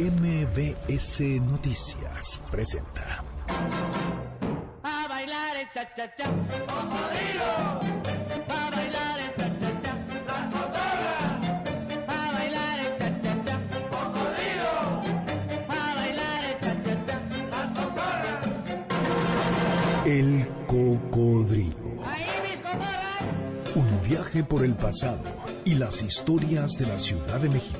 MBS Noticias presenta. A bailar el cha cha cha. A bailar el cha cha cha. A bailar el cha cha cha. A bailar el cha cha cha. El cocodrilo. Ahí mis cotorras. Un viaje por el pasado y las historias de la Ciudad de México.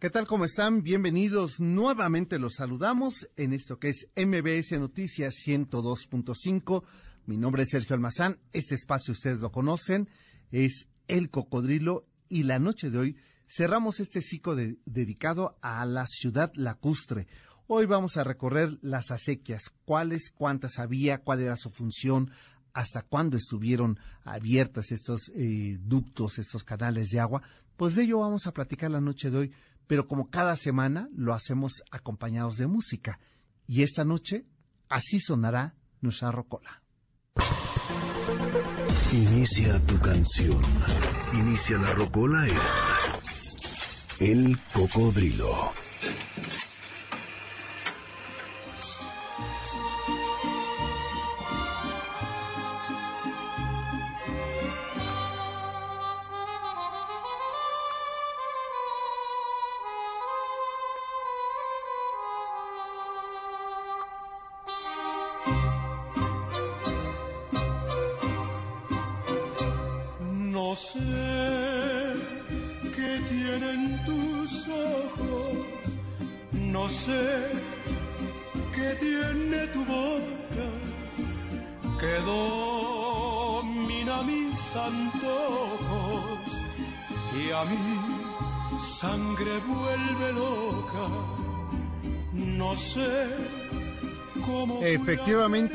¿Qué tal? ¿Cómo están? Bienvenidos. Nuevamente los saludamos en esto que es MBS Noticias 102.5. Mi nombre es Sergio Almazán. Este espacio ustedes lo conocen. Es El Cocodrilo y la noche de hoy cerramos este ciclo de- dedicado a la ciudad lacustre. Hoy vamos a recorrer las acequias. ¿Cuáles, cuántas había? ¿Cuál era su función? hasta cuándo estuvieron abiertas estos eh, ductos, estos canales de agua, pues de ello vamos a platicar la noche de hoy, pero como cada semana lo hacemos acompañados de música. Y esta noche así sonará nuestra rocola. Inicia tu canción. Inicia la rocola en El Cocodrilo.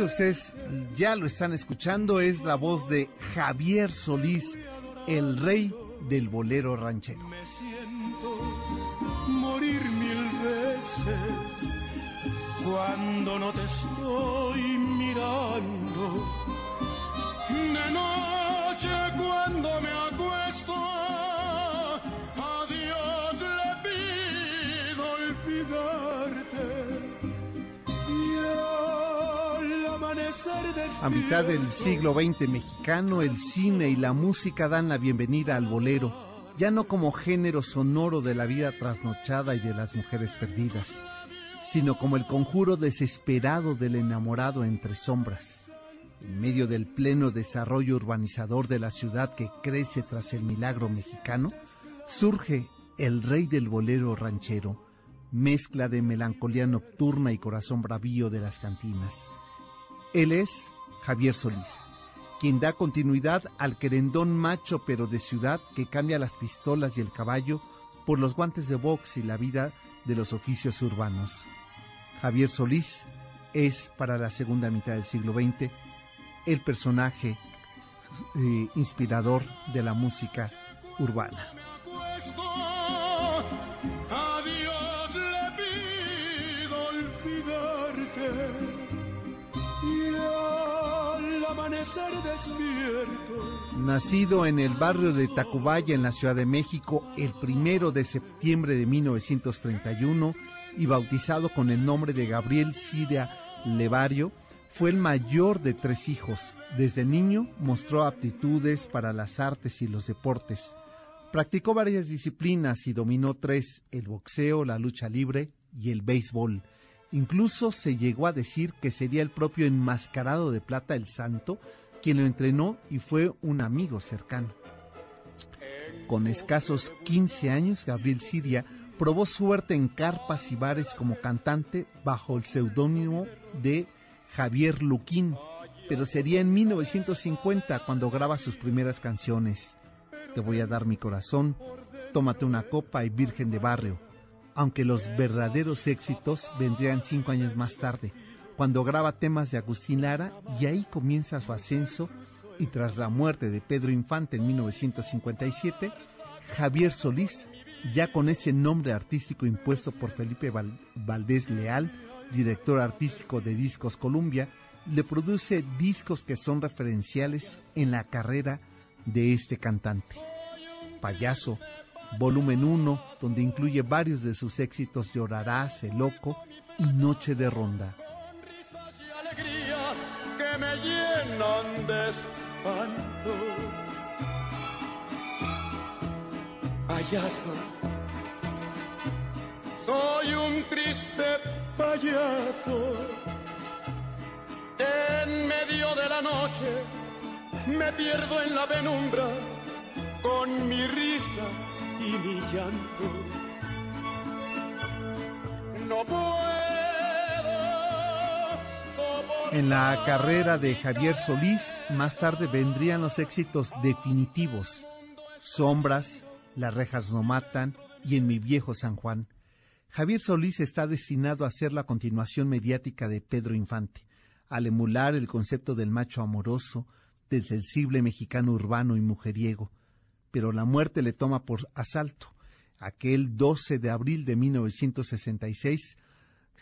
Ustedes ya lo están escuchando, es la voz de Javier Solís, el rey del bolero ranchero. Me siento morir mil veces cuando no te estoy A mitad del siglo XX mexicano, el cine y la música dan la bienvenida al bolero, ya no como género sonoro de la vida trasnochada y de las mujeres perdidas, sino como el conjuro desesperado del enamorado entre sombras. En medio del pleno desarrollo urbanizador de la ciudad que crece tras el milagro mexicano, surge el rey del bolero ranchero, mezcla de melancolía nocturna y corazón bravío de las cantinas. Él es Javier Solís, quien da continuidad al querendón macho pero de ciudad que cambia las pistolas y el caballo por los guantes de box y la vida de los oficios urbanos. Javier Solís es, para la segunda mitad del siglo XX, el personaje eh, inspirador de la música urbana. Nacido en el barrio de Tacubaya, en la Ciudad de México, el primero de septiembre de 1931 y bautizado con el nombre de Gabriel Siria Levario, fue el mayor de tres hijos. Desde niño mostró aptitudes para las artes y los deportes. Practicó varias disciplinas y dominó tres, el boxeo, la lucha libre y el béisbol. Incluso se llegó a decir que sería el propio enmascarado de plata el santo quien lo entrenó y fue un amigo cercano. Con escasos 15 años, Gabriel Siria probó suerte en carpas y bares como cantante bajo el seudónimo de Javier Luquín, pero sería en 1950 cuando graba sus primeras canciones. Te voy a dar mi corazón, Tómate una copa y Virgen de Barrio. aunque los verdaderos éxitos vendrían cinco años más tarde, cuando graba temas de Agustín Lara y ahí comienza su ascenso y tras la muerte de Pedro Infante en 1957, Javier Solís, ya con ese nombre artístico impuesto por Felipe Valdés Leal, director artístico de Discos Columbia, le produce discos que son referenciales en la carrera de este cantante. Payaso, volumen 1, donde incluye varios de sus éxitos Llorarás, El Loco y Noche de Ronda. Me llenan de espanto. Payaso, soy un triste payaso. En medio de la noche me pierdo en la penumbra con mi risa y mi llanto. No puedo. En la carrera de Javier Solís, más tarde vendrían los éxitos definitivos: Sombras, Las rejas no matan y En mi viejo San Juan. Javier Solís está destinado a ser la continuación mediática de Pedro Infante, al emular el concepto del macho amoroso, del sensible mexicano urbano y mujeriego pero la muerte le toma por asalto. Aquel 12 de abril de 1966,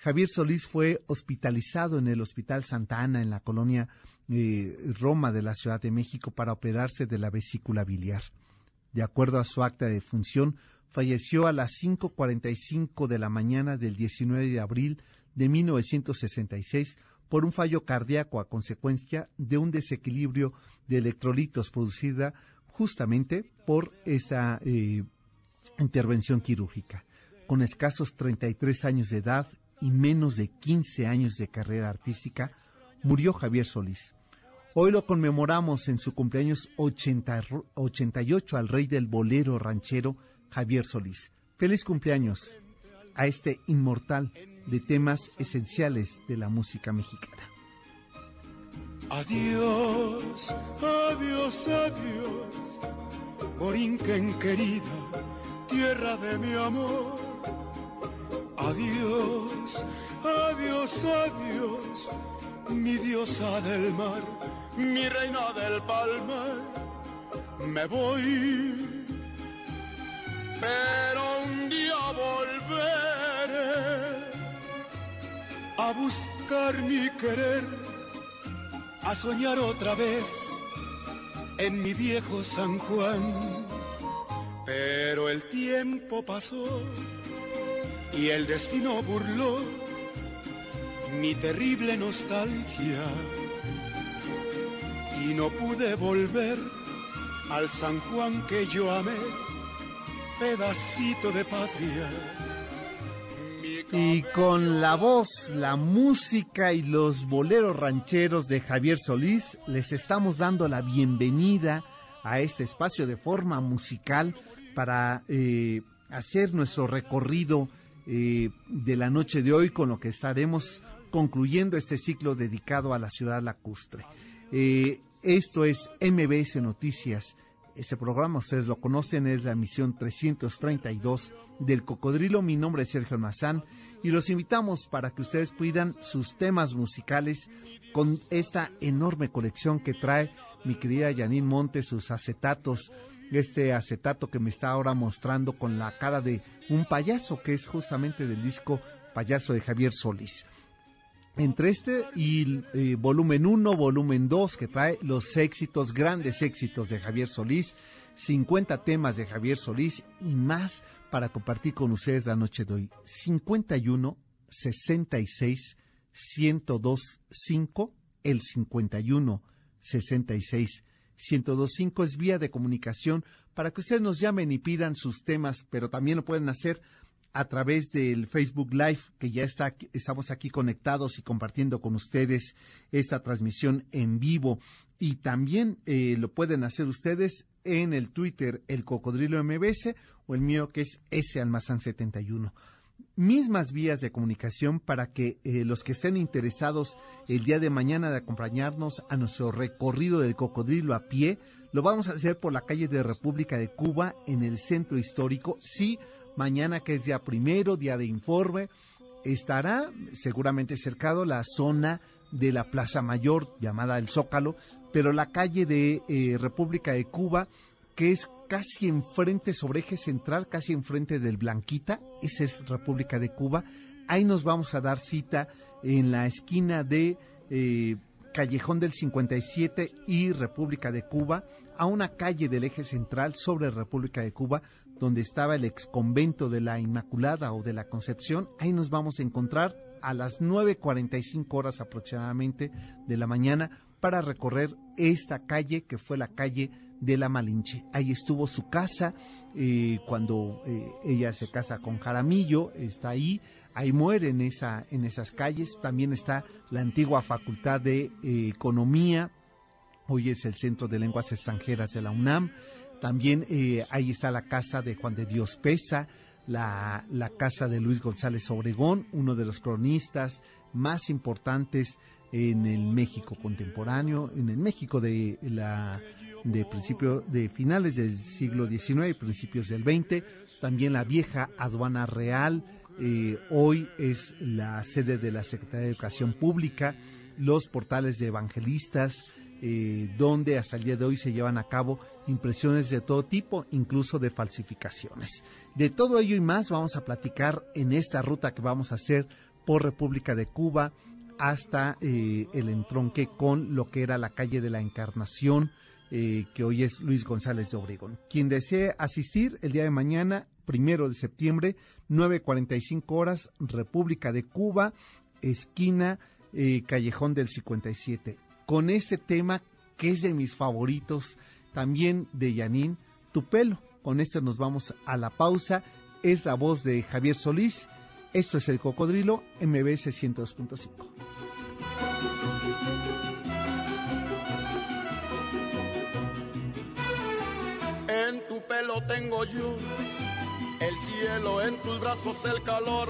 Javier Solís fue hospitalizado en el Hospital Santa Ana en la colonia eh, Roma de la Ciudad de México para operarse de la vesícula biliar. De acuerdo a su acta de función, falleció a las 5.45 de la mañana del 19 de abril de 1966 por un fallo cardíaco a consecuencia de un desequilibrio de electrolitos producida justamente por esa eh, intervención quirúrgica. Con escasos 33 años de edad y menos de 15 años de carrera artística, murió Javier Solís. Hoy lo conmemoramos en su cumpleaños 88 al rey del bolero ranchero Javier Solís. Feliz cumpleaños a este inmortal de temas esenciales de la música mexicana. Adiós, adiós, adiós, Borinquen querida, tierra de mi amor. Adiós, adiós, adiós, mi diosa del mar, mi reina del palmar. Me voy, pero un día volveré a buscar mi querer a soñar otra vez en mi viejo San Juan. Pero el tiempo pasó y el destino burló mi terrible nostalgia. Y no pude volver al San Juan que yo amé, pedacito de patria y con la voz, la música y los boleros rancheros de Javier Solís, les estamos dando la bienvenida a este espacio de forma musical para eh, hacer nuestro recorrido de la noche de hoy con lo que estaremos concluyendo este ciclo dedicado a la ciudad lacustre. Eh, esto es MBS Noticias. Ese programa, ustedes lo conocen, es la emisión 332 del Cocodrilo. Mi nombre es Sergio Almazán y los invitamos para que ustedes puedan sus temas musicales con esta enorme colección que trae mi querida Janine Montes, sus acetatos, este acetato que me está ahora mostrando con la cara de un payaso que es justamente del disco Payaso de Javier Solís. Entre este y eh, volumen 1, volumen 2, que trae los éxitos, grandes éxitos de Javier Solís, 50 temas de Javier Solís y más para compartir con ustedes la noche de hoy. 51 66 102 5, el 51 66 1025 es vía de comunicación para que ustedes nos llamen y pidan sus temas, pero también lo pueden hacer a través del Facebook Live, que ya está, estamos aquí conectados y compartiendo con ustedes esta transmisión en vivo. Y también eh, lo pueden hacer ustedes en el Twitter El Cocodrilo MBS o el mío que es S Almazán 71. Mismas vías de comunicación para que eh, los que estén interesados el día de mañana de acompañarnos a nuestro recorrido del cocodrilo a pie, lo vamos a hacer por la calle de República de Cuba en el centro histórico. Sí, Mañana que es día primero, día de informe, estará seguramente cercado la zona de la Plaza Mayor llamada El Zócalo, pero la calle de eh, República de Cuba, que es casi enfrente sobre eje central, casi enfrente del Blanquita, esa es República de Cuba. Ahí nos vamos a dar cita en la esquina de eh, Callejón del 57 y República de Cuba, a una calle del eje central sobre República de Cuba, donde estaba el ex convento de la Inmaculada o de la Concepción. Ahí nos vamos a encontrar a las 9.45 horas aproximadamente de la mañana para recorrer esta calle que fue la calle de la Malinche. Ahí estuvo su casa eh, cuando eh, ella se casa con Jaramillo, está ahí, ahí muere en, esa, en esas calles. También está la antigua Facultad de eh, Economía, hoy es el Centro de Lenguas Extranjeras de la UNAM. También ahí está la casa de Juan de Dios Pesa, la, la casa de Luis González Obregón, uno de los cronistas más importantes en el México contemporáneo, en el México de la de principio de finales del siglo XIX y principios del XX, también la vieja aduana real, eh, hoy es la sede de la Secretaría de Educación Pública, los portales de evangelistas, eh, donde hasta el día de hoy se llevan a cabo impresiones de todo tipo, incluso de falsificaciones. De todo ello y más vamos a platicar en esta ruta que vamos a hacer por República de Cuba hasta eh, el entronque con lo que era la calle de la Encarnación, eh, que hoy es Luis González de Obregón. Quien desee asistir el día de mañana, primero de septiembre, 9.45 horas, República de Cuba, esquina Callejón del 57 con este tema que es de mis favoritos, también de Yanin, Tu pelo. Con esto nos vamos a la pausa. Es la voz de Javier Solís. Esto es El Cocodrilo, MBS 102.5. En tu pelo tengo yo el cielo, en tus brazos el calor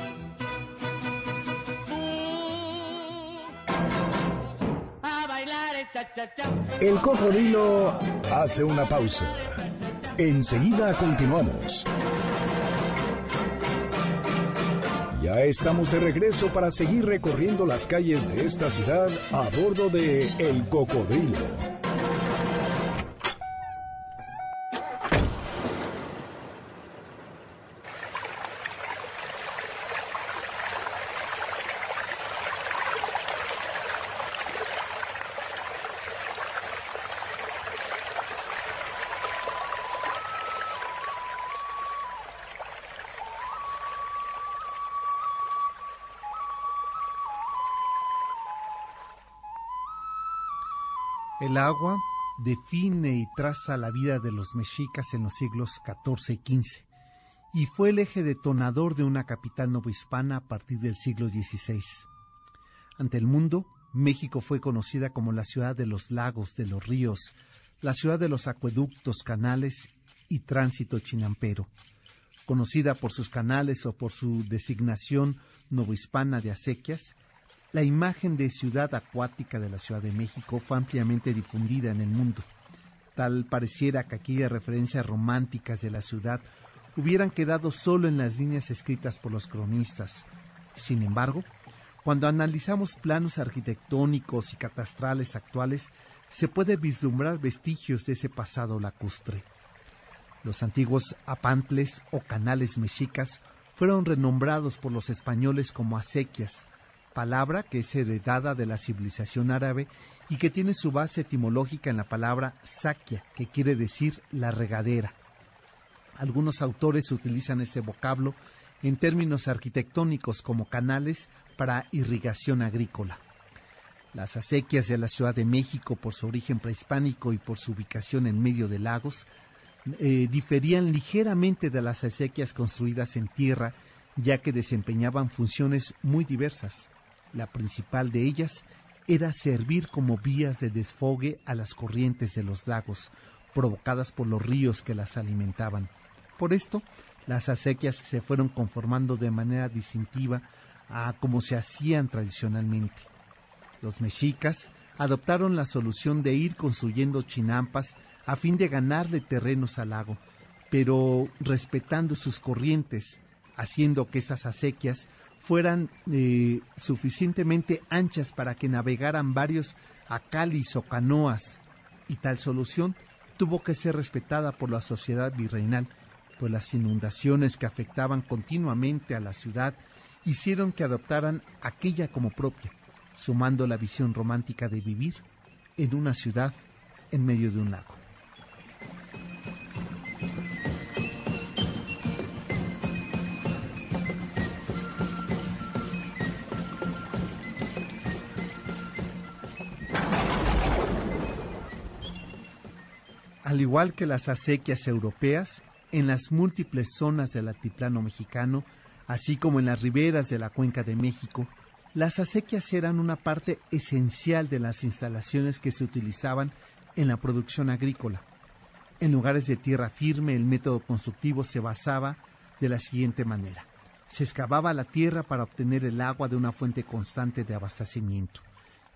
El cocodrilo hace una pausa. Enseguida continuamos. Ya estamos de regreso para seguir recorriendo las calles de esta ciudad a bordo de El Cocodrilo. El agua define y traza la vida de los mexicas en los siglos XIV y XV y fue el eje detonador de una capital novohispana a partir del siglo XVI. Ante el mundo, México fue conocida como la ciudad de los lagos, de los ríos, la ciudad de los acueductos, canales y tránsito chinampero. Conocida por sus canales o por su designación novohispana de acequias, la imagen de ciudad acuática de la Ciudad de México fue ampliamente difundida en el mundo. Tal pareciera que aquellas referencias románticas de la ciudad hubieran quedado solo en las líneas escritas por los cronistas. Sin embargo, cuando analizamos planos arquitectónicos y catastrales actuales, se puede vislumbrar vestigios de ese pasado lacustre. Los antiguos apantles o canales mexicas fueron renombrados por los españoles como acequias, palabra que es heredada de la civilización árabe y que tiene su base etimológica en la palabra saquia, que quiere decir la regadera. Algunos autores utilizan este vocablo en términos arquitectónicos como canales para irrigación agrícola. Las acequias de la Ciudad de México, por su origen prehispánico y por su ubicación en medio de lagos, eh, diferían ligeramente de las acequias construidas en tierra, ya que desempeñaban funciones muy diversas. La principal de ellas era servir como vías de desfogue a las corrientes de los lagos, provocadas por los ríos que las alimentaban. Por esto, las acequias se fueron conformando de manera distintiva a como se hacían tradicionalmente. Los mexicas adoptaron la solución de ir construyendo chinampas a fin de ganarle terrenos al lago, pero respetando sus corrientes, haciendo que esas acequias fueran eh, suficientemente anchas para que navegaran varios acalis o canoas, y tal solución tuvo que ser respetada por la sociedad virreinal, pues las inundaciones que afectaban continuamente a la ciudad hicieron que adoptaran aquella como propia, sumando la visión romántica de vivir en una ciudad en medio de un lago. Al igual que las acequias europeas, en las múltiples zonas del altiplano mexicano, así como en las riberas de la cuenca de México, las acequias eran una parte esencial de las instalaciones que se utilizaban en la producción agrícola. En lugares de tierra firme el método constructivo se basaba de la siguiente manera. Se excavaba la tierra para obtener el agua de una fuente constante de abastecimiento,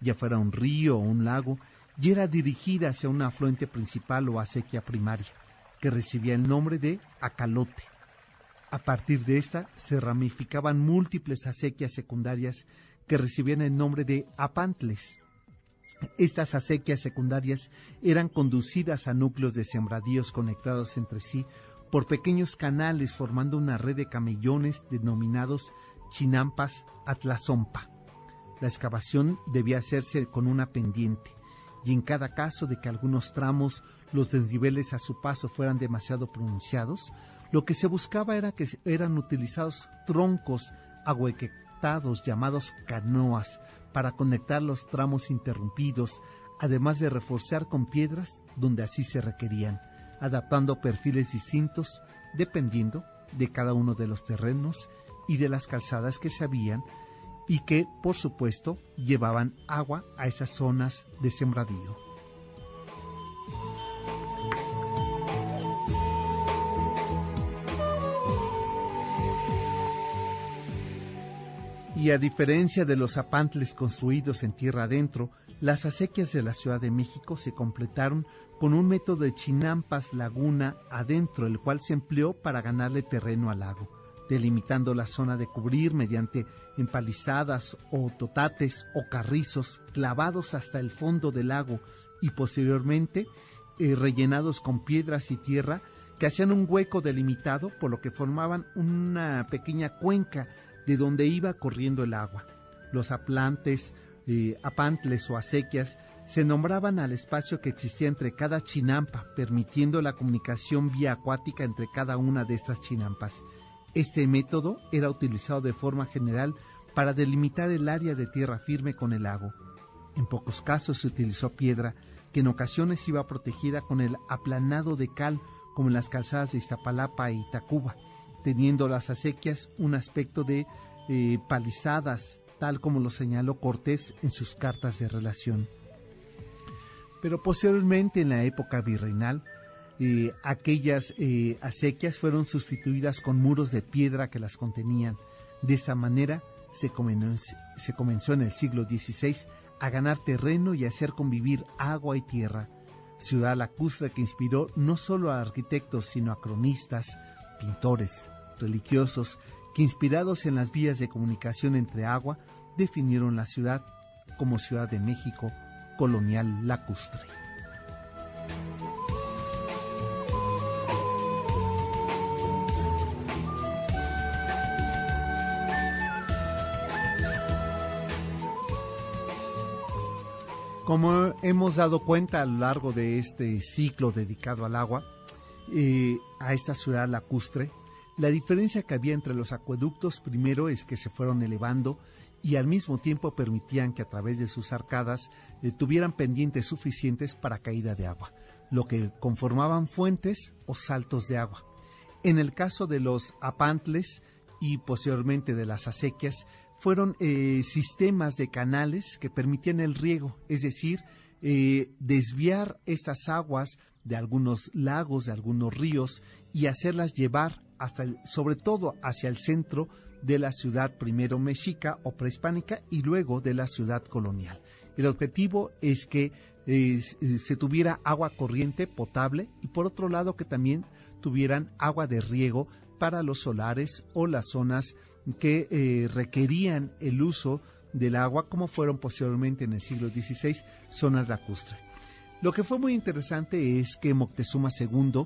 ya fuera un río o un lago, y era dirigida hacia un afluente principal o acequia primaria, que recibía el nombre de acalote. A partir de esta se ramificaban múltiples acequias secundarias que recibían el nombre de apantles. Estas acequias secundarias eran conducidas a núcleos de sembradíos conectados entre sí por pequeños canales formando una red de camellones denominados chinampas atlazompa. La excavación debía hacerse con una pendiente y en cada caso de que algunos tramos los desniveles a su paso fueran demasiado pronunciados, lo que se buscaba era que eran utilizados troncos ahuequetados llamados canoas para conectar los tramos interrumpidos, además de reforzar con piedras donde así se requerían, adaptando perfiles distintos dependiendo de cada uno de los terrenos y de las calzadas que se habían y que, por supuesto, llevaban agua a esas zonas de sembradío. Y a diferencia de los apantles construidos en tierra adentro, las acequias de la Ciudad de México se completaron con un método de chinampas laguna adentro, el cual se empleó para ganarle terreno al lago delimitando la zona de cubrir mediante empalizadas o totates o carrizos clavados hasta el fondo del lago y posteriormente eh, rellenados con piedras y tierra que hacían un hueco delimitado por lo que formaban una pequeña cuenca de donde iba corriendo el agua. Los aplantes, eh, apantles o acequias se nombraban al espacio que existía entre cada chinampa, permitiendo la comunicación vía acuática entre cada una de estas chinampas. Este método era utilizado de forma general para delimitar el área de tierra firme con el lago. En pocos casos se utilizó piedra, que en ocasiones iba protegida con el aplanado de cal, como en las calzadas de Iztapalapa y Tacuba, teniendo las acequias un aspecto de eh, palizadas, tal como lo señaló Cortés en sus cartas de relación. Pero posteriormente, en la época virreinal, aquellas eh, acequias fueron sustituidas con muros de piedra que las contenían. De esta manera se comenzó, en el siglo XVI a ganar terreno y hacer convivir agua y tierra. Ciudad lacustre que inspiró no solo a arquitectos, sino a cronistas, pintores, religiosos, que inspirados en las vías de comunicación entre agua, definieron la ciudad como Ciudad de México colonial lacustre. Como hemos dado cuenta a lo largo de este ciclo dedicado al agua, eh, a esta ciudad lacustre, la diferencia que había entre los acueductos primero es que se fueron elevando y al mismo tiempo permitían que a través de sus arcadas eh, tuvieran pendientes suficientes para caída de agua, lo que conformaban fuentes o saltos de agua. En el caso de los apantles y posteriormente de las acequias, fueron eh, sistemas de canales que permitían el riego, es decir, eh, desviar estas aguas de algunos lagos, de algunos ríos y hacerlas llevar hasta el, sobre todo hacia el centro de la ciudad primero mexica o prehispánica y luego de la ciudad colonial. El objetivo es que eh, se tuviera agua corriente potable y por otro lado que también tuvieran agua de riego para los solares o las zonas que eh, requerían el uso del agua, como fueron posteriormente en el siglo XVI zonas lacustres. Lo que fue muy interesante es que Moctezuma II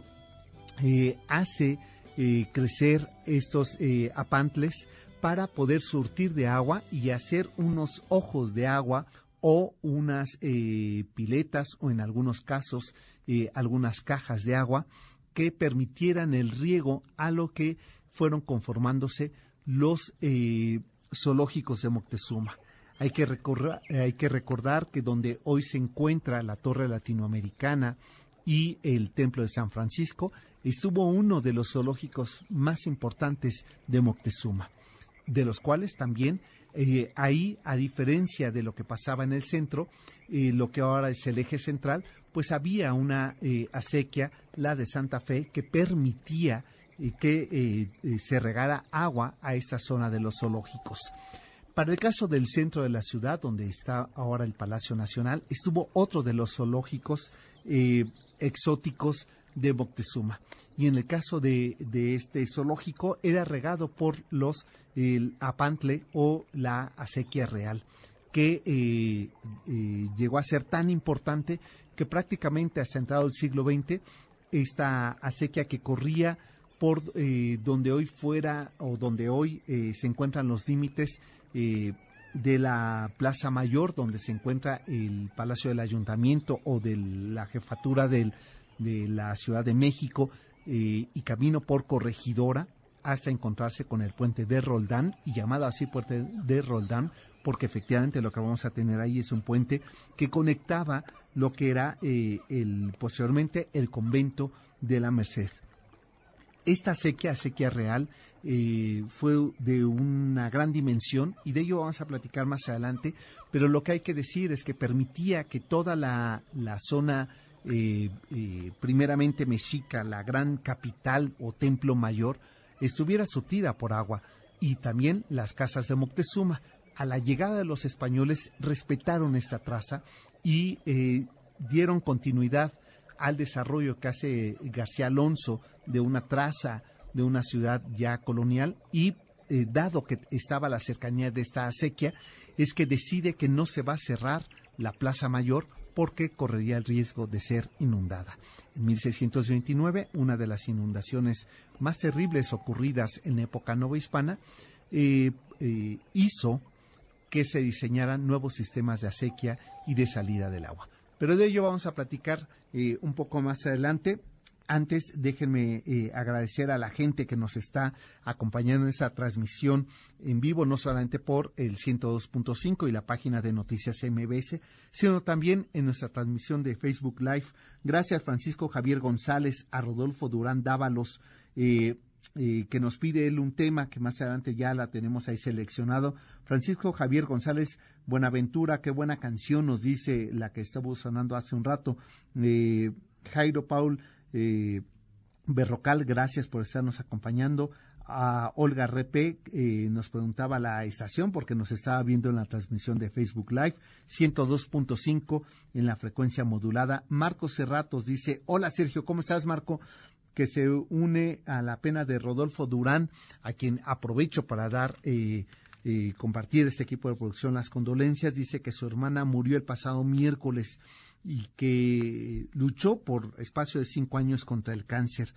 eh, hace eh, crecer estos apantles para poder surtir de agua y hacer unos ojos de agua o unas piletas o en algunos casos algunas cajas de agua que permitieran el riego a lo que fueron conformándose los eh, zoológicos de Moctezuma. Hay que, hay que recordar que donde hoy se encuentra la Torre Latinoamericana y el Templo de San Francisco, estuvo uno de los zoológicos más importantes de Moctezuma, de los cuales también eh, ahí, a diferencia de lo que pasaba en el centro, eh, lo que ahora es el eje central, pues había una acequia, la de Santa Fe, que permitía y que eh, eh, se regara agua a esta zona de los zoológicos. Para el caso del centro de la ciudad, donde está ahora el Palacio Nacional, estuvo otro de los zoológicos eh, exóticos de Moctezuma. Y en el caso de, este zoológico, era regado por los el apantle o la acequia real, que llegó a ser tan importante que prácticamente hasta entrado el siglo XX, esta acequia que corría por eh, donde hoy fuera o donde hoy eh, se encuentran los límites eh, de la Plaza Mayor, donde se encuentra el Palacio del Ayuntamiento o de la jefatura de la Ciudad de México y camino por Corregidora hasta encontrarse con el puente de Roldán y llamado así puente de Roldán porque efectivamente lo que vamos a tener ahí es un puente que conectaba lo que era el posteriormente el convento de la Merced. Esta sequía, sequía real, eh, fue de una gran dimensión y de ello vamos a platicar más adelante, pero lo que hay que decir es que permitía que toda la, zona, eh, eh, primeramente mexica, la gran capital o templo mayor, estuviera surtida por agua y también las casas de Moctezuma. A la llegada de los españoles respetaron esta traza y dieron continuidad al desarrollo que hace García Alonso de una traza de una ciudad ya colonial y eh, dado que estaba la cercanía de esta acequia, es que decide que no se va a cerrar la Plaza Mayor porque correría el riesgo de ser inundada. En 1629, una de las inundaciones más terribles ocurridas en época novohispana, eh, eh, hizo que se diseñaran nuevos sistemas de acequia y de salida del agua. Pero de ello vamos a platicar eh, un poco más adelante. Antes, déjenme eh, agradecer a la gente que nos está acompañando en esa transmisión en vivo, no solamente por el 102.5 y la página de Noticias MBS, sino también en nuestra transmisión de Facebook Live. Gracias, Francisco Javier González, a Rodolfo Durán Dávalos, eh, que nos pide él un tema que más adelante ya la tenemos ahí seleccionado. Francisco Javier González Buenaventura, qué buena canción nos dice la que estaba sonando hace un rato. Eh, Jairo Paul eh, Berrocal, gracias por estarnos acompañando. A Olga Repe eh, nos preguntaba la estación porque nos estaba viendo en la transmisión de Facebook Live, 102.5 en la frecuencia modulada. Marco Cerratos dice, hola Sergio, ¿cómo estás Marco? Que se une a la pena de Rodolfo Durán, a quien aprovecho para dar eh, eh, compartir este equipo de producción las condolencias. Dice que su hermana murió el pasado miércoles y que luchó por espacio de cinco años contra el cáncer.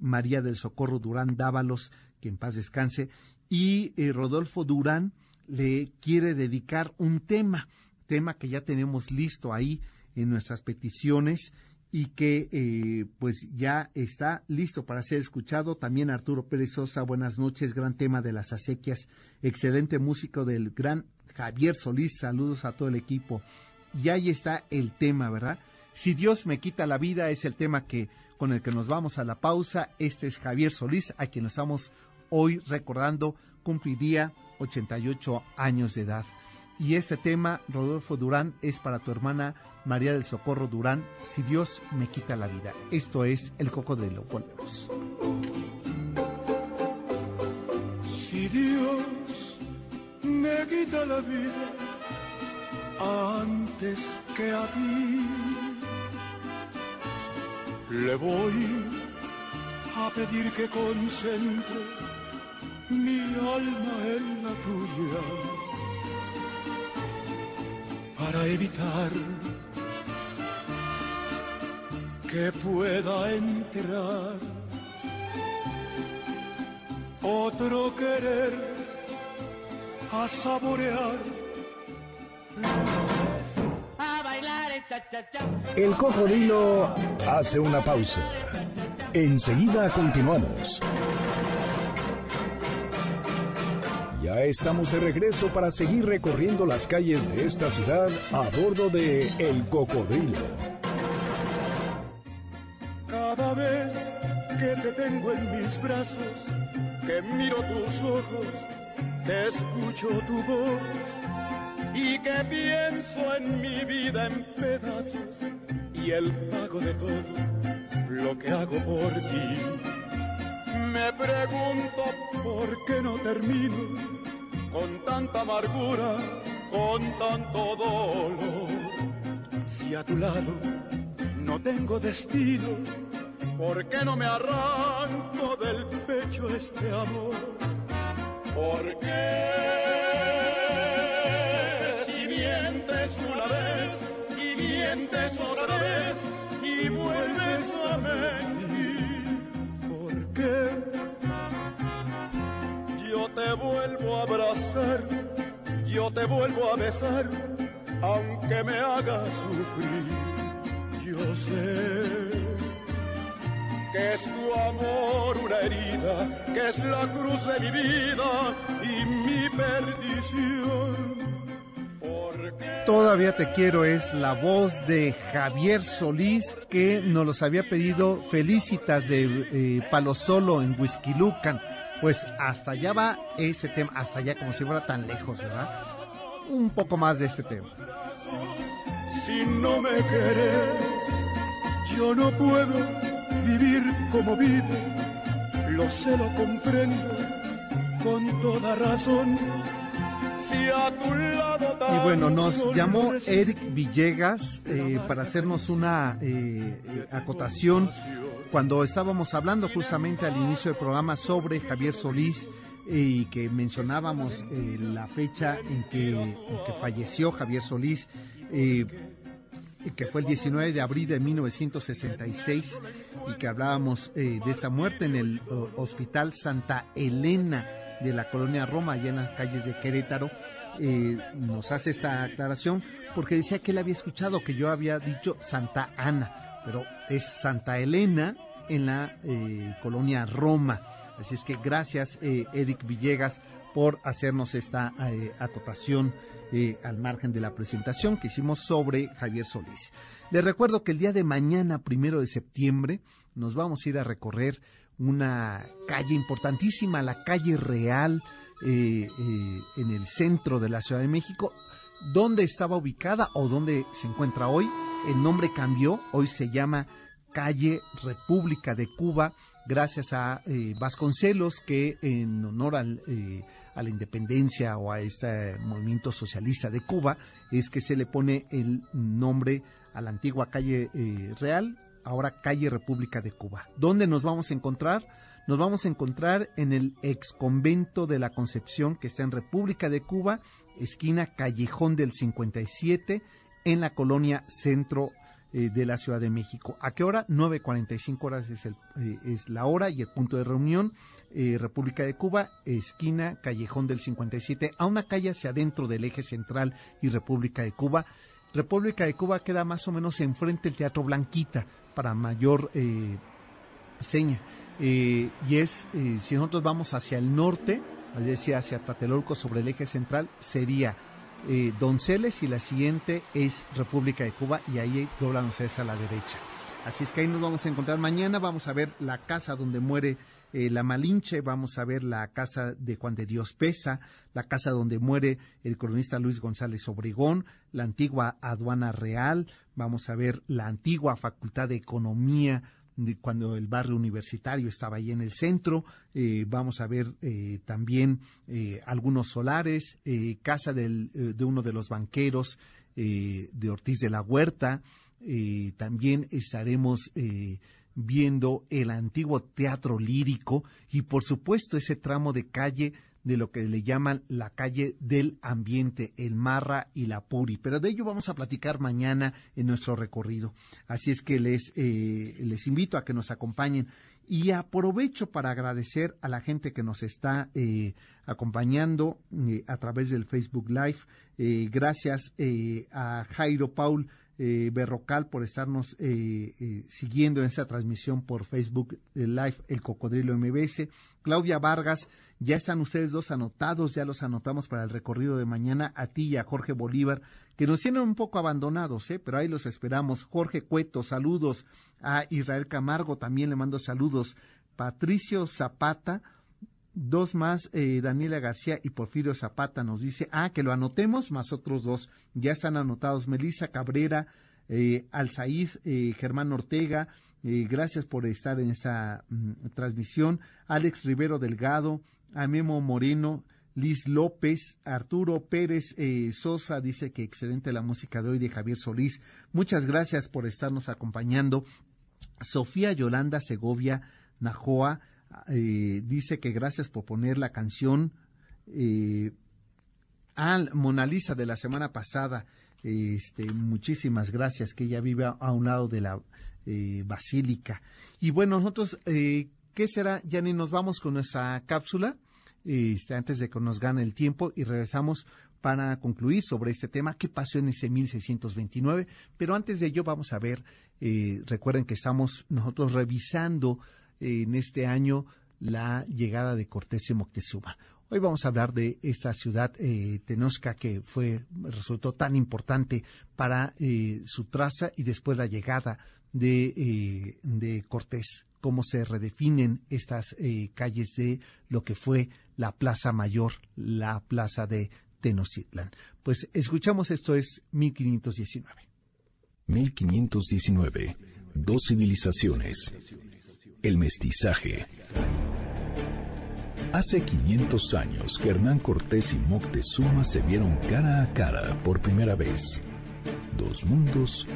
María del Socorro Durán Dávalos, que en paz descanse, y eh, Rodolfo Durán le quiere dedicar un tema, tema que ya tenemos listo ahí en nuestras peticiones y que eh, pues ya está listo para ser escuchado. También Arturo Pérez Sosa, buenas noches, gran tema de las acequias, excelente músico del gran Javier Solís, saludos a todo el equipo. Y ahí está el tema, ¿verdad? Si Dios me quita la vida es el tema que con el que nos vamos a la pausa. Este es Javier Solís, a quien nos estamos hoy recordando, cumpliría 88 años de edad. Y este tema, Rodolfo Durán, es para tu hermana María del Socorro Durán, Si Dios me quita la vida. Esto es El Cocodrilo. Volvemos. Si Dios me quita la vida antes que a mí, le voy a pedir que concentre mi alma en la tuya para evitar que pueda entrar otro querer a saborear. A bailar el cha-cha-cha. El cocodrilo hace una pausa. Enseguida continuamos. Estamos de regreso para seguir recorriendo las calles de esta ciudad a bordo de El Cocodrilo. Destino, ¿por qué no me arranco del pecho este amor? ¿Por qué si mientes una vez y mientes otra vez y vuelves a mentir? ¿Por qué? Yo te vuelvo a abrazar, yo te vuelvo a besar, aunque me hagas sufrir. Yo sé que es tu amor una herida, que es la cruz de mi vida y mi perdición. Todavía te quiero es la voz de Javier Solís que nos los había pedido Felicitas de eh, Palo Solo en Whisky Lucan. Pues hasta allá va ese tema, hasta allá como si fuera tan lejos, ¿verdad? Un poco más de este tema. Si no me querés, yo no puedo vivir como vive. Lo sé, lo comprendo con toda razón. Si a tu lado Y bueno, nos llamó Eric Villegas eh, para hacernos una eh, eh, acotación cuando estábamos hablando justamente al inicio del programa sobre Javier Solís y que mencionábamos eh, la fecha en que, en que falleció Javier Solís, eh, que fue el 19 de abril de 1966 y que hablábamos eh, de esta muerte en el Hospital Santa Elena de la colonia Roma, allá en las calles de Querétaro, eh, nos hace esta aclaración porque decía que él había escuchado que yo había dicho Santa Ana, pero es Santa Elena en la eh, colonia Roma. Así es que gracias, eh, Eric Villegas, por hacernos esta eh, acotación eh, al margen de la presentación que hicimos sobre Javier Solís. Les recuerdo que el día de mañana, primero de septiembre, nos vamos a ir a recorrer una calle importantísima, la calle Real, eh, eh, en el centro de la Ciudad de México. ¿Dónde estaba ubicada o dónde se encuentra hoy? El nombre cambió, hoy se llama Calle República de Cuba, gracias a Vasconcelos, que en honor al, a la independencia o a este movimiento socialista de Cuba, es que se le pone el nombre a la antigua calle eh, Real, ahora calle República de Cuba. ¿Dónde nos vamos a encontrar? Nos vamos a encontrar en el ex convento de la Concepción, que está en República de Cuba, esquina Callejón del 57, en la colonia Centro eh, de la Ciudad de México. ¿A qué hora? 9.45 horas es, el, eh, es la hora y el punto de reunión. Eh, República de Cuba, esquina Callejón del 57, a una calle hacia adentro del eje central y República de Cuba. República de Cuba queda más o menos enfrente del Teatro Blanquita, para mayor eh, seña. Eh, y es, si nosotros vamos hacia el norte, es hacia Tlatelolco sobre el eje central, sería Donceles y la siguiente es República de Cuba y ahí doblan ustedes a la derecha. Así es que ahí nos vamos a encontrar mañana, vamos a ver la casa donde muere eh, La Malinche, vamos a ver la casa de Juan de Dios Pesa, la casa donde muere el cronista Luis González Obregón, la antigua aduana real, vamos a ver la antigua Facultad de Economía cuando el barrio universitario estaba ahí en el centro. Eh, vamos a ver eh, también algunos solares, casa de uno de los banqueros de Ortiz de la Huerta. también estaremos viendo el antiguo teatro lírico y por supuesto ese tramo de calle de lo que le llaman la calle del ambiente, el Marra y la Puri. Pero de ello vamos a platicar mañana en nuestro recorrido. Así es que les, eh, les invito a que nos acompañen. Y aprovecho para agradecer a la gente que nos está eh, acompañando eh, a través del Facebook Live. gracias a Jairo Paul Berrocal por estarnos siguiendo en esta transmisión por Facebook Live El Cocodrilo MBS. Claudia Vargas ya están ustedes dos anotados, ya los anotamos para el recorrido de mañana a ti y a Jorge Bolívar, que nos tienen un poco abandonados, ¿eh? pero ahí los esperamos. Jorge Cueto, saludos. A Israel Camargo también le mando saludos. Patricio Zapata, dos más, eh, Daniela García y Porfirio Zapata nos dice, ah, que lo anotemos, más otros dos, ya están anotados. Melissa Cabrera, eh, Alzaid, eh, Germán Ortega, eh, gracias por estar en esta mm, transmisión. Alex Rivero Delgado, a Memo Moreno, Liz López, Arturo Pérez eh, Sosa dice que excelente la música de hoy de Javier Solís. Muchas gracias por estarnos acompañando. Sofía Yolanda Segovia Najoa eh, dice que gracias por poner la canción eh, al Mona Lisa de la semana pasada. Este, muchísimas gracias, que ella vive a, un lado de la basílica. Y bueno, nosotros ¿Qué será, Yanni? Nos vamos con nuestra cápsula este, antes de que nos gane el tiempo y regresamos para concluir sobre este tema, qué pasó en ese 1629. Pero antes de ello vamos a ver, eh, recuerden que estamos nosotros revisando eh, en este año la llegada de Cortés y Moctezuma. Hoy vamos a hablar de esta ciudad eh, Tenosca que fue resultó tan importante para su traza y después la llegada de, de Cortés cómo se redefinen estas eh, calles de lo que fue la Plaza Mayor, la Plaza de Tenochtitlan. Pues escuchamos esto es 1519. 1519. Dos civilizaciones. El mestizaje. Hace 500 años que Hernán Cortés y Moctezuma se vieron cara a cara por primera vez. Dos mundos,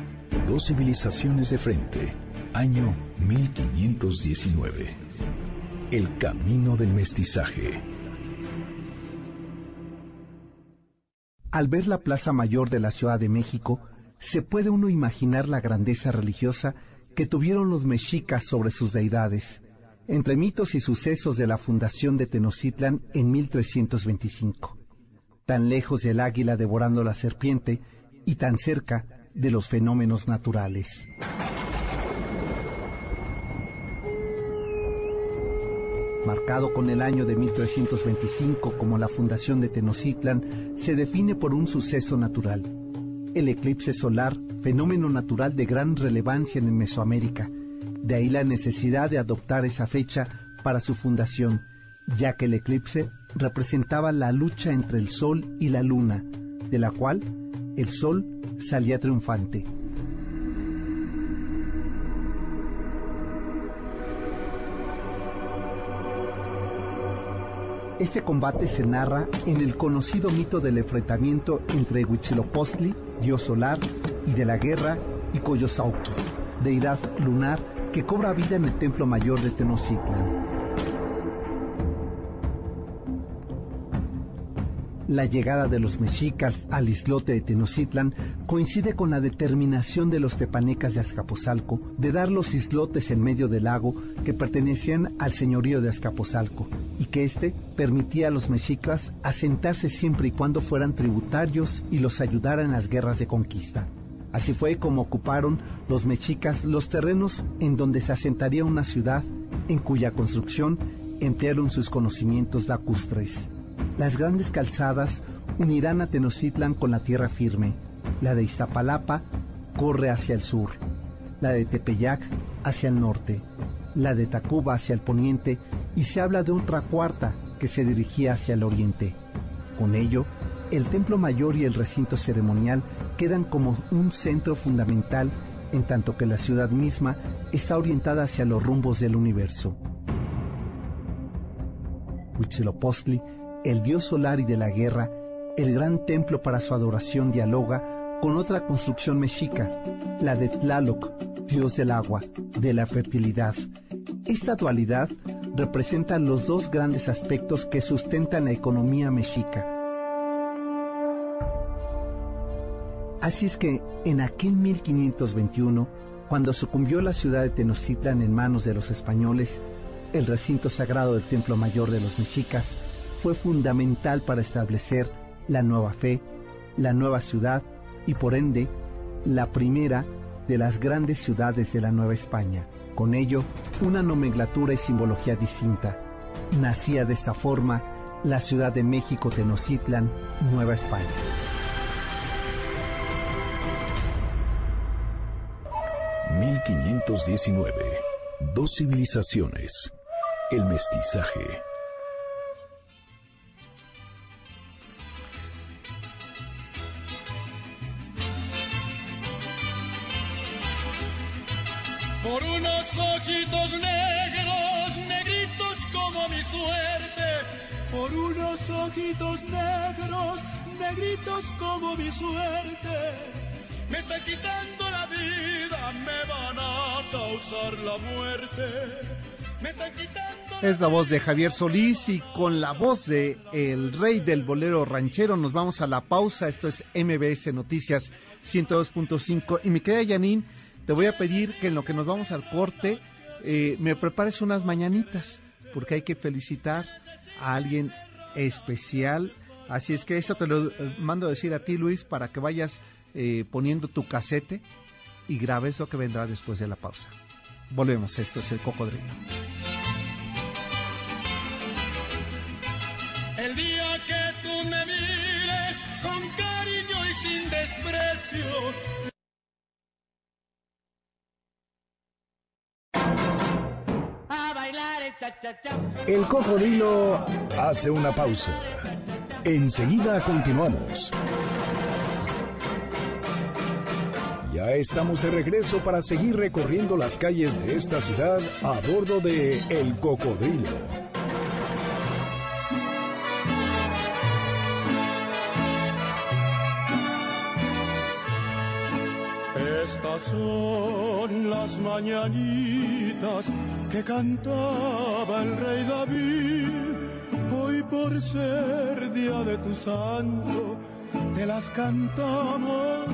dos civilizaciones de frente Año 1519. El camino del mestizaje. Al ver la Plaza Mayor de la Ciudad de México, se puede uno imaginar la grandeza religiosa que tuvieron los mexicas sobre sus deidades, entre mitos y sucesos de la fundación de Tenochtitlan en 1325, tan lejos del águila devorando la serpiente y tan cerca de los fenómenos naturales. marcado con el año de 1325 como la fundación de Tenochtitlan, se define por un suceso natural. El eclipse solar, fenómeno natural de gran relevancia en Mesoamérica. De ahí la necesidad de adoptar esa fecha para su fundación, ya que el eclipse representaba la lucha entre el Sol y la Luna, de la cual el Sol salía triunfante. Este combate se narra en el conocido mito del enfrentamiento entre Huitzilopochtli, dios solar, y de la guerra Icoyosauqui, deidad lunar que cobra vida en el templo mayor de Tenochtitlan. La llegada de los mexicas al islote de Tenochtitlan coincide con la determinación de los tepanecas de Azcapotzalco de dar los islotes en medio del lago que pertenecían al señorío de Azcapotzalco y que éste permitía a los mexicas asentarse siempre y cuando fueran tributarios y los ayudaran en las guerras de conquista. Así fue como ocuparon los mexicas los terrenos en donde se asentaría una ciudad en cuya construcción emplearon sus conocimientos lacustres. Las grandes calzadas unirán a Tenochtitlan con la tierra firme. La de Iztapalapa corre hacia el sur, la de Tepeyac hacia el norte. la de Tacuba hacia el poniente y se habla de otra cuarta que se dirigía hacia el oriente. Con ello, el templo mayor y el recinto ceremonial quedan como un centro fundamental en tanto que la ciudad misma está orientada hacia los rumbos del universo. Huitzilopochtli, el dios solar y de la guerra, el gran templo para su adoración dialoga con otra construcción mexica, la de Tlaloc, dios del agua, de la fertilidad. Esta dualidad representa los dos grandes aspectos que sustentan la economía mexica. Así es que en aquel 1521, cuando sucumbió la ciudad de Tenochtitlan en manos de los españoles, el recinto sagrado del Templo Mayor de los Mexicas fue fundamental para establecer la nueva fe, la nueva ciudad y por ende la primera de las grandes ciudades de la Nueva España. Con ello, una nomenclatura y simbología distinta. Nacía de esta forma la Ciudad de México Tenochtitlan, Nueva España. ...1519... Dos civilizaciones... ...el mestizaje... Por unos ojitos negros, negritos como mi suerte. Por unos ojitos negros, negritos como mi suerte. Me están quitando la vida, me van a causar la muerte. Me están quitando Es la voz de Javier Solís y con la voz de el rey del bolero ranchero nos vamos a la pausa. Esto es MBS Noticias 102.5 y mi querida Janine, te voy a pedir que en lo que nos vamos al corte eh, me prepares unas mañanitas porque hay que felicitar a alguien especial. Así es que eso te lo eh, mando a decir a ti, Luis, para que vayas eh, poniendo tu casete y grabes lo que vendrá después de la pausa. Volvemos, esto es el cocodrilo. El día que tú me mires con cariño y sin desprecio. El cocodrilo hace una pausa. Enseguida continuamos. Ya estamos de regreso para seguir recorriendo las calles de esta ciudad a bordo de El Cocodrilo. Estas son las mañanitas que cantaba el rey David. Hoy por ser día de tu santo, te las cantamos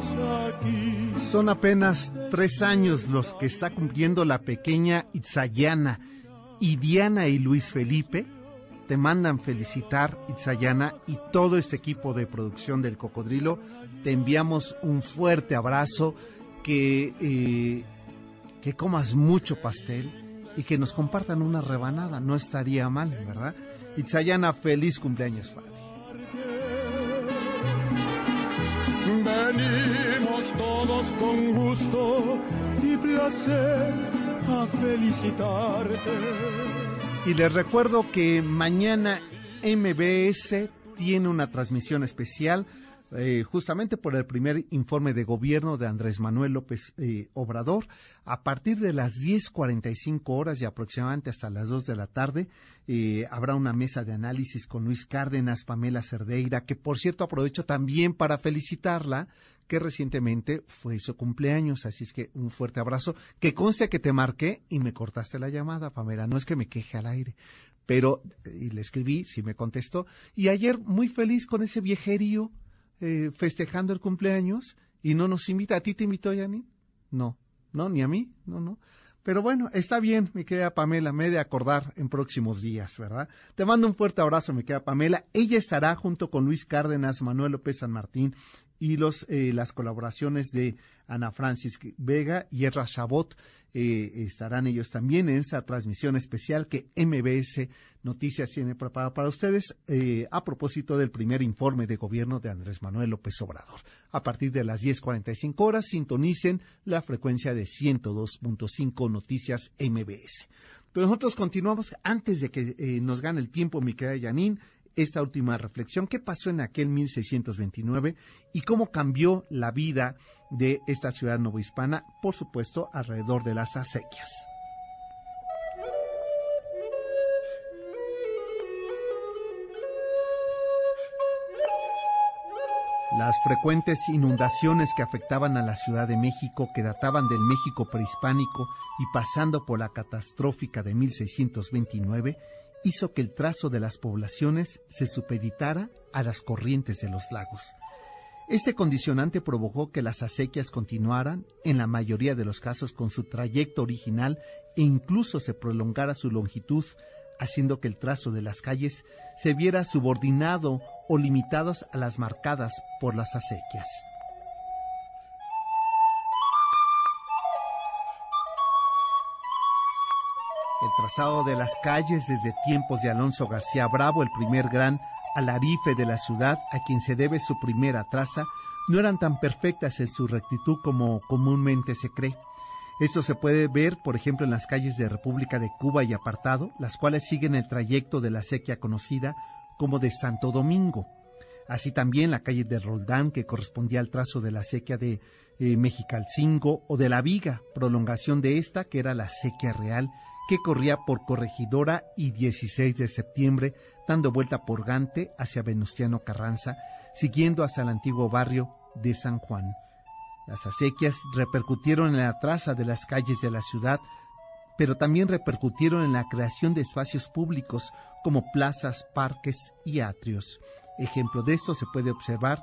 aquí. Son apenas tres años los que está cumpliendo la pequeña Itzayana. Y Diana y Luis Felipe te mandan felicitar, Itzayana, y todo este equipo de producción del Cocodrilo. Te enviamos un fuerte abrazo, que, eh, que comas mucho pastel y que nos compartan una rebanada. No estaría mal, ¿verdad? Itzayana, feliz cumpleaños, Fati. Venimos todos con gusto y placer a felicitarte. Y les recuerdo que mañana MBS tiene una transmisión especial eh, justamente por el primer informe de gobierno de Andrés Manuel López eh, Obrador. A partir de las 10.45 horas y aproximadamente hasta las 2 de la tarde eh, habrá una mesa de análisis con Luis Cárdenas, Pamela Cerdeira, que por cierto aprovecho también para felicitarla que recientemente fue su cumpleaños, así es que un fuerte abrazo, que conste que te marqué y me cortaste la llamada, Pamela, no es que me queje al aire, pero y le escribí, sí me contestó, y ayer muy feliz con ese viejerío, eh, festejando el cumpleaños y no nos invita. ¿A ti te invitó, Yanni? No, no, ni a mí, no, no. Pero bueno, está bien, mi querida Pamela, me he de acordar en próximos días, ¿verdad? Te mando un fuerte abrazo, mi querida Pamela. Ella estará junto con Luis Cárdenas, Manuel López San Martín y los, eh, las colaboraciones de Ana Francis Vega y Erra Chabot. Eh, estarán ellos también en esa transmisión especial que MBS Noticias tiene preparada para ustedes eh, a propósito del primer informe de gobierno de Andrés Manuel López Obrador. A partir de las 10.45 horas, sintonicen la frecuencia de 102.5 Noticias MBS. Pero nosotros continuamos antes de que nos gane el tiempo, mi querida Yanin esta última reflexión, qué pasó en aquel 1629 y cómo cambió la vida de esta ciudad novohispana, por supuesto, alrededor de las acequias. Las frecuentes inundaciones que afectaban a la Ciudad de México, que databan del México prehispánico y pasando por la catastrófica de 1629, hizo que el trazo de las poblaciones se supeditara a las corrientes de los lagos. Este condicionante provocó que las acequias continuaran, en la mayoría de los casos, con su trayecto original e incluso se prolongara su longitud, haciendo que el trazo de las calles se viera subordinado o limitado a las marcadas por las acequias. El trazado de las calles desde tiempos de Alonso García Bravo, el primer gran alarife de la ciudad, a quien se debe su primera traza, no eran tan perfectas en su rectitud como comúnmente se cree. Esto se puede ver, por ejemplo, en las calles de República de Cuba y Apartado, las cuales siguen el trayecto de la sequía conocida como de Santo Domingo. Así también la calle de Roldán, que correspondía al trazo de la sequía de eh, Mexicalcingo, o de la Viga, prolongación de esta, que era la sequía real, que corría por Corregidora y 16 de septiembre, dando vuelta por Gante hacia Venustiano Carranza, siguiendo hasta el antiguo barrio de San Juan. Las acequias repercutieron en la traza de las calles de la ciudad, pero también repercutieron en la creación de espacios públicos como plazas, parques y atrios. Ejemplo de esto se puede observar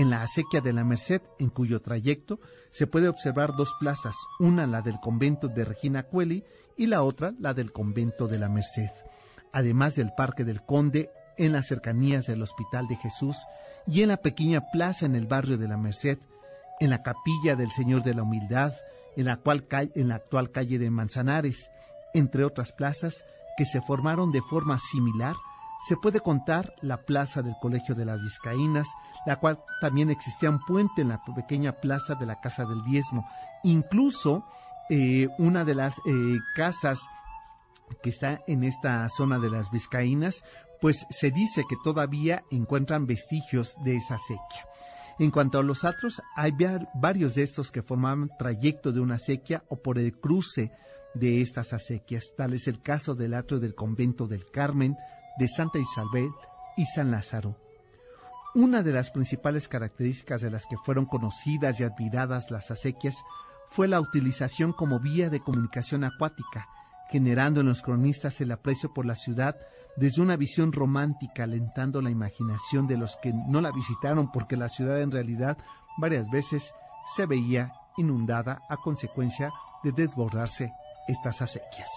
en la acequia de la Merced, en cuyo trayecto se puede observar dos plazas, una la del convento de Regina Cueli y la otra la del convento de la Merced, además del Parque del Conde en las cercanías del Hospital de Jesús y en la pequeña plaza en el barrio de la Merced, en la capilla del Señor de la Humildad, en la, cual, en la actual calle de Manzanares, entre otras plazas que se formaron de forma similar se puede contar la plaza del Colegio de las Vizcaínas, la cual también existía un puente en la pequeña plaza de la Casa del Diezmo. Incluso eh, una de las eh, casas que está en esta zona de las Vizcaínas, pues se dice que todavía encuentran vestigios de esa sequía. En cuanto a los atros, hay varios de estos que formaban trayecto de una sequía o por el cruce de estas acequias. Tal es el caso del atrio del convento del Carmen, de Santa Isabel y San Lázaro. Una de las principales características de las que fueron conocidas y admiradas las acequias fue la utilización como vía de comunicación acuática, generando en los cronistas el aprecio por la ciudad desde una visión romántica, alentando la imaginación de los que no la visitaron porque la ciudad en realidad varias veces se veía inundada a consecuencia de desbordarse estas acequias.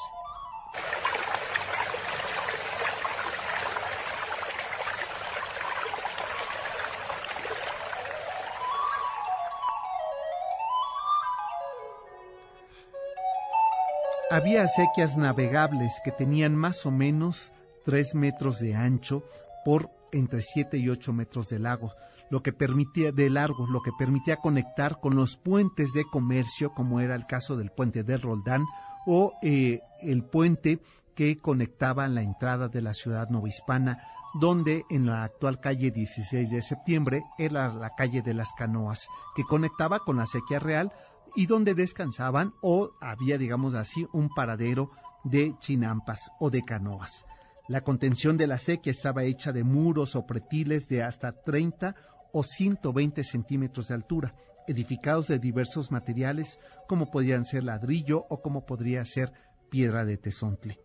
Había acequias navegables que tenían más o menos 3 metros de ancho por entre 7 y 8 metros de lago, lo que permitía de largo, lo que permitía conectar con los puentes de comercio, como era el caso del puente de Roldán o eh, el puente que conectaba la entrada de la ciudad novohispana, donde en la actual calle 16 de septiembre era la calle de las canoas, que conectaba con la sequía real y donde descansaban o había, digamos así, un paradero de chinampas o de canoas. La contención de la sequía estaba hecha de muros o pretiles de hasta 30 o 120 centímetros de altura, edificados de diversos materiales como podían ser ladrillo o como podría ser piedra de tesontle.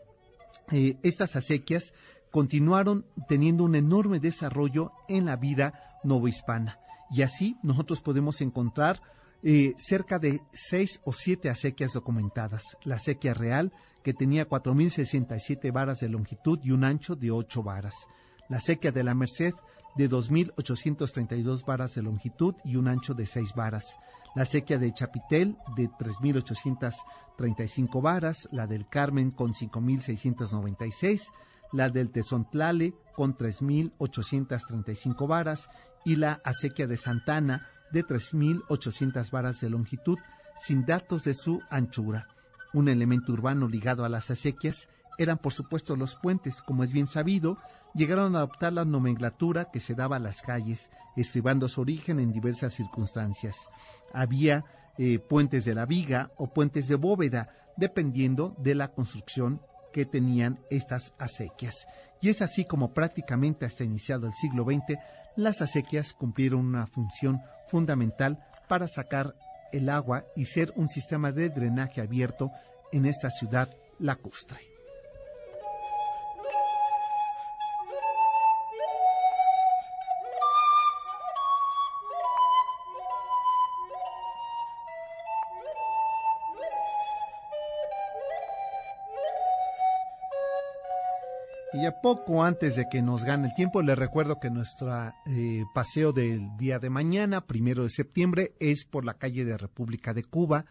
Eh, estas acequias continuaron teniendo un enorme desarrollo en la vida novohispana y así nosotros podemos encontrar cerca de seis o siete acequias documentadas. La acequia real, que tenía 4.067 varas de longitud y un ancho de 8 varas. La acequia de la Merced, de 2.832 varas de longitud y un ancho de 6 varas. La acequia de Chapitel de 3.835 varas, la del Carmen con 5.696, la del Tezontlale con 3.835 varas y la acequia de Santana de 3.800 varas de longitud sin datos de su anchura. Un elemento urbano ligado a las acequias eran por supuesto los puentes, como es bien sabido, llegaron a adoptar la nomenclatura que se daba a las calles, estribando su origen en diversas circunstancias. Había eh, puentes de la viga o puentes de bóveda, dependiendo de la construcción que tenían estas acequias. Y es así como prácticamente hasta iniciado el siglo XX, las acequias cumplieron una función fundamental para sacar el agua y ser un sistema de drenaje abierto en esta ciudad lacustre. Y a poco antes de que nos gane el tiempo, les recuerdo que nuestro eh, paseo del día de mañana, primero de septiembre, es por la calle de República de Cuba,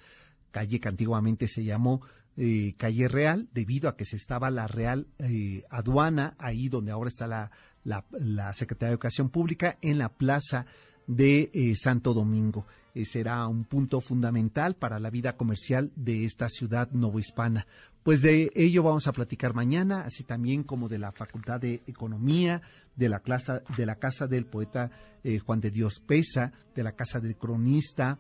calle que antiguamente se llamó eh, calle Real, debido a que se estaba la Real eh, Aduana, ahí donde ahora está la, la, la, Secretaría de Educación Pública, en la plaza de eh, Santo Domingo. Eh, será un punto fundamental para la vida comercial de esta ciudad novohispana. Pues de ello vamos a platicar mañana, así también como de la Facultad de Economía, de la, clase, de la Casa del Poeta eh, Juan de Dios Pesa, de la Casa del Cronista,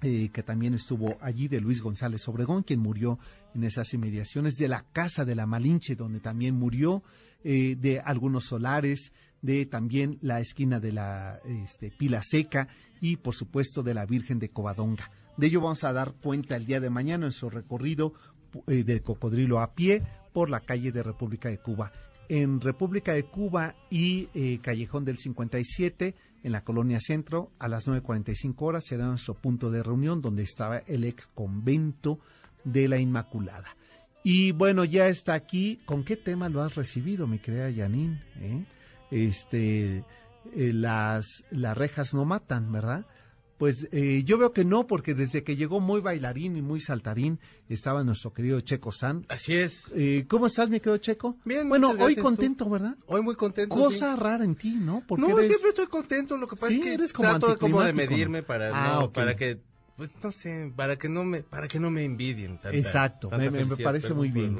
que también estuvo allí, de Luis González Obregón, quien murió en esas inmediaciones, de la Casa de la Malinche, donde también murió, de algunos solares, de también la esquina de la este, Pila Seca y, por supuesto, de la Virgen de Covadonga. De ello vamos a dar cuenta el día de mañana en nuestro recorrido eh, del cocodrilo a pie por la calle de República de Cuba. En República de Cuba y eh, Callejón del 57, en la colonia centro, a las 9.45 horas será nuestro punto de reunión donde estaba el ex convento de la Inmaculada. Y bueno, ya está aquí. ¿Con qué tema lo has recibido, mi querida Janine? ¿Eh? Este, eh, las, las rejas no matan, ¿verdad? Pues eh, yo veo que no, porque desde que llegó muy bailarín y muy saltarín estaba nuestro querido Checo San. Así es. Eh, ¿Cómo estás, mi querido Checo? Bien, Bueno, hoy contento, ¿verdad? Hoy muy contento. Cosa sí. rara en ti, ¿no? Porque No, eres- siempre estoy contento. Lo que pasa Sí, es que eres como trato de como de medirme para, Ah, no, para que, pues no sé, para que no me, para que no me envidien. Tanta, Exacto, tanta me- me, parece muy bien.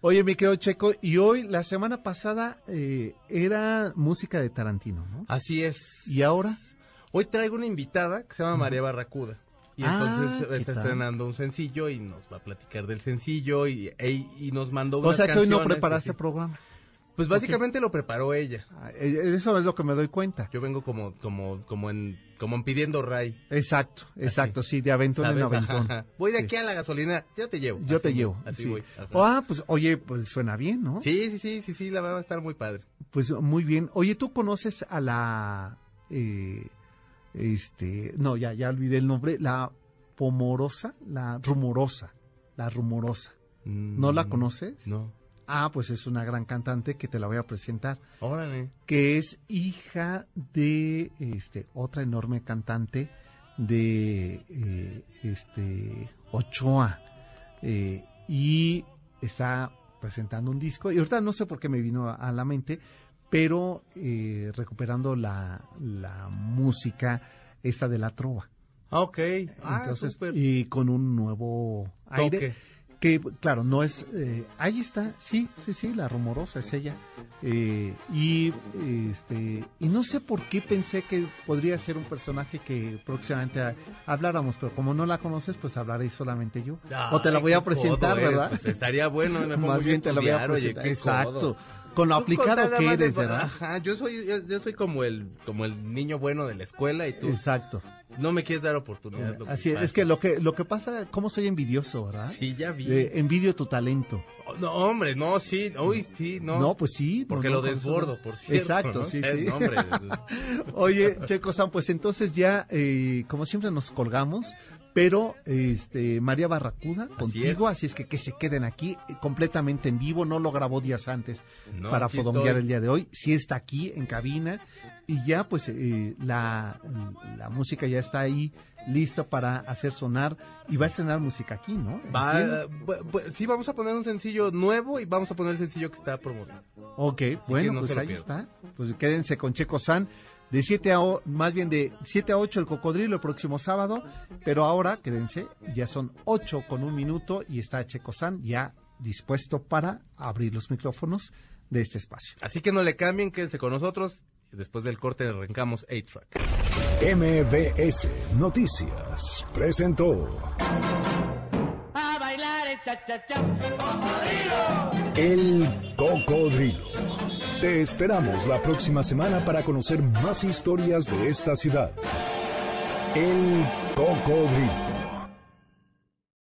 Oye, mi querido Checo, y hoy, la semana pasada, eh, era música de Tarantino, ¿no? Así es. ¿Y ahora? Hoy traigo una invitada que se llama María Barracuda. Y Ah, entonces ¿qué está estrenando un sencillo y nos va a platicar del sencillo y, e- y nos mandó O unas sea que hoy no preparaste así. programa. Pues básicamente lo preparó ella. Ah, eh, Eso es lo que me doy cuenta. Yo vengo como, como, como en, como en pidiendo ray. Exacto, exacto, sí, de aventón en ¿sabes? aventón. Ajá. Voy de Sí. aquí a la gasolina, yo te llevo. Yo Así te llevo. Así sí. voy. Ah, pues oye, pues suena bien, ¿no? Sí, sí, sí, sí, sí, la verdad va a estar muy padre. Pues muy bien. Oye, ¿tú conoces a la... eh, este... No, ya, ya olvidé el nombre. La pomorosa, la rumorosa. La rumorosa. ¿No la Mm, conoces? No. Ah, pues es una gran cantante que te la voy a presentar. Órale. que es hija de este otra enorme cantante de eh, este Ochoa eh, y está presentando un disco y ahorita no sé por qué me vino a, a la mente pero eh, recuperando la, la música esta de la trova Ah, ok. Ah, entonces súper. y con un nuevo aire Toque. Que claro, no es... eh, ahí está, sí, sí, sí, la rumorosa es ella. Eh, y, este, y no sé por qué pensé que podría ser un personaje que próximamente a- habláramos, pero como no la conoces, pues hablaré solamente yo. o te la voy a presentar, eres, ¿verdad? pues, estaría bueno. Me pongo Más bien te la voy a oye, Exacto. codo. Con lo aplicado que de- eres, ¿verdad? Ajá, yo soy, yo, yo soy como el, como el niño bueno de la escuela y tú Exacto. No me quieres dar oportunidad. lo Así es, es que lo que lo que pasa, cómo soy envidioso, ¿verdad? Sí, ya vi. Eh, envidio tu talento. Oh, No, hombre, no, sí, uy, sí, no. No, pues sí. Porque no, lo no. desbordo, por cierto. Exacto, sí, sí. Oye, Checo San, pues entonces ya, eh, como siempre nos colgamos, Pero este María Barracuda contigo, es. así es que que se queden aquí eh, completamente en vivo, no lo grabó días antes No, para fodonguear el día de hoy, sí está aquí en cabina y ya pues eh, la, la música ya está ahí lista para hacer sonar y va a estrenar música aquí, ¿no? Va, bu- sí, vamos a poner un sencillo nuevo y vamos a poner el sencillo que está promoviendo. Ok, bueno, no pues ahí está. Pues quédense con Checo San. De 7 a, o- más bien de 7 a 8 el cocodrilo el próximo sábado, pero ahora, quédense, ya son 8 con un minuto y está Checo San ya dispuesto para abrir los micrófonos de este espacio. Así que no le cambien, quédense con nosotros. y Después del corte arrancamos 8-Track. MBS Noticias presentó A bailar el cha-cha-cha. El Cocodrilo. Te esperamos la próxima semana para conocer más historias de esta ciudad. El Cocodrilo.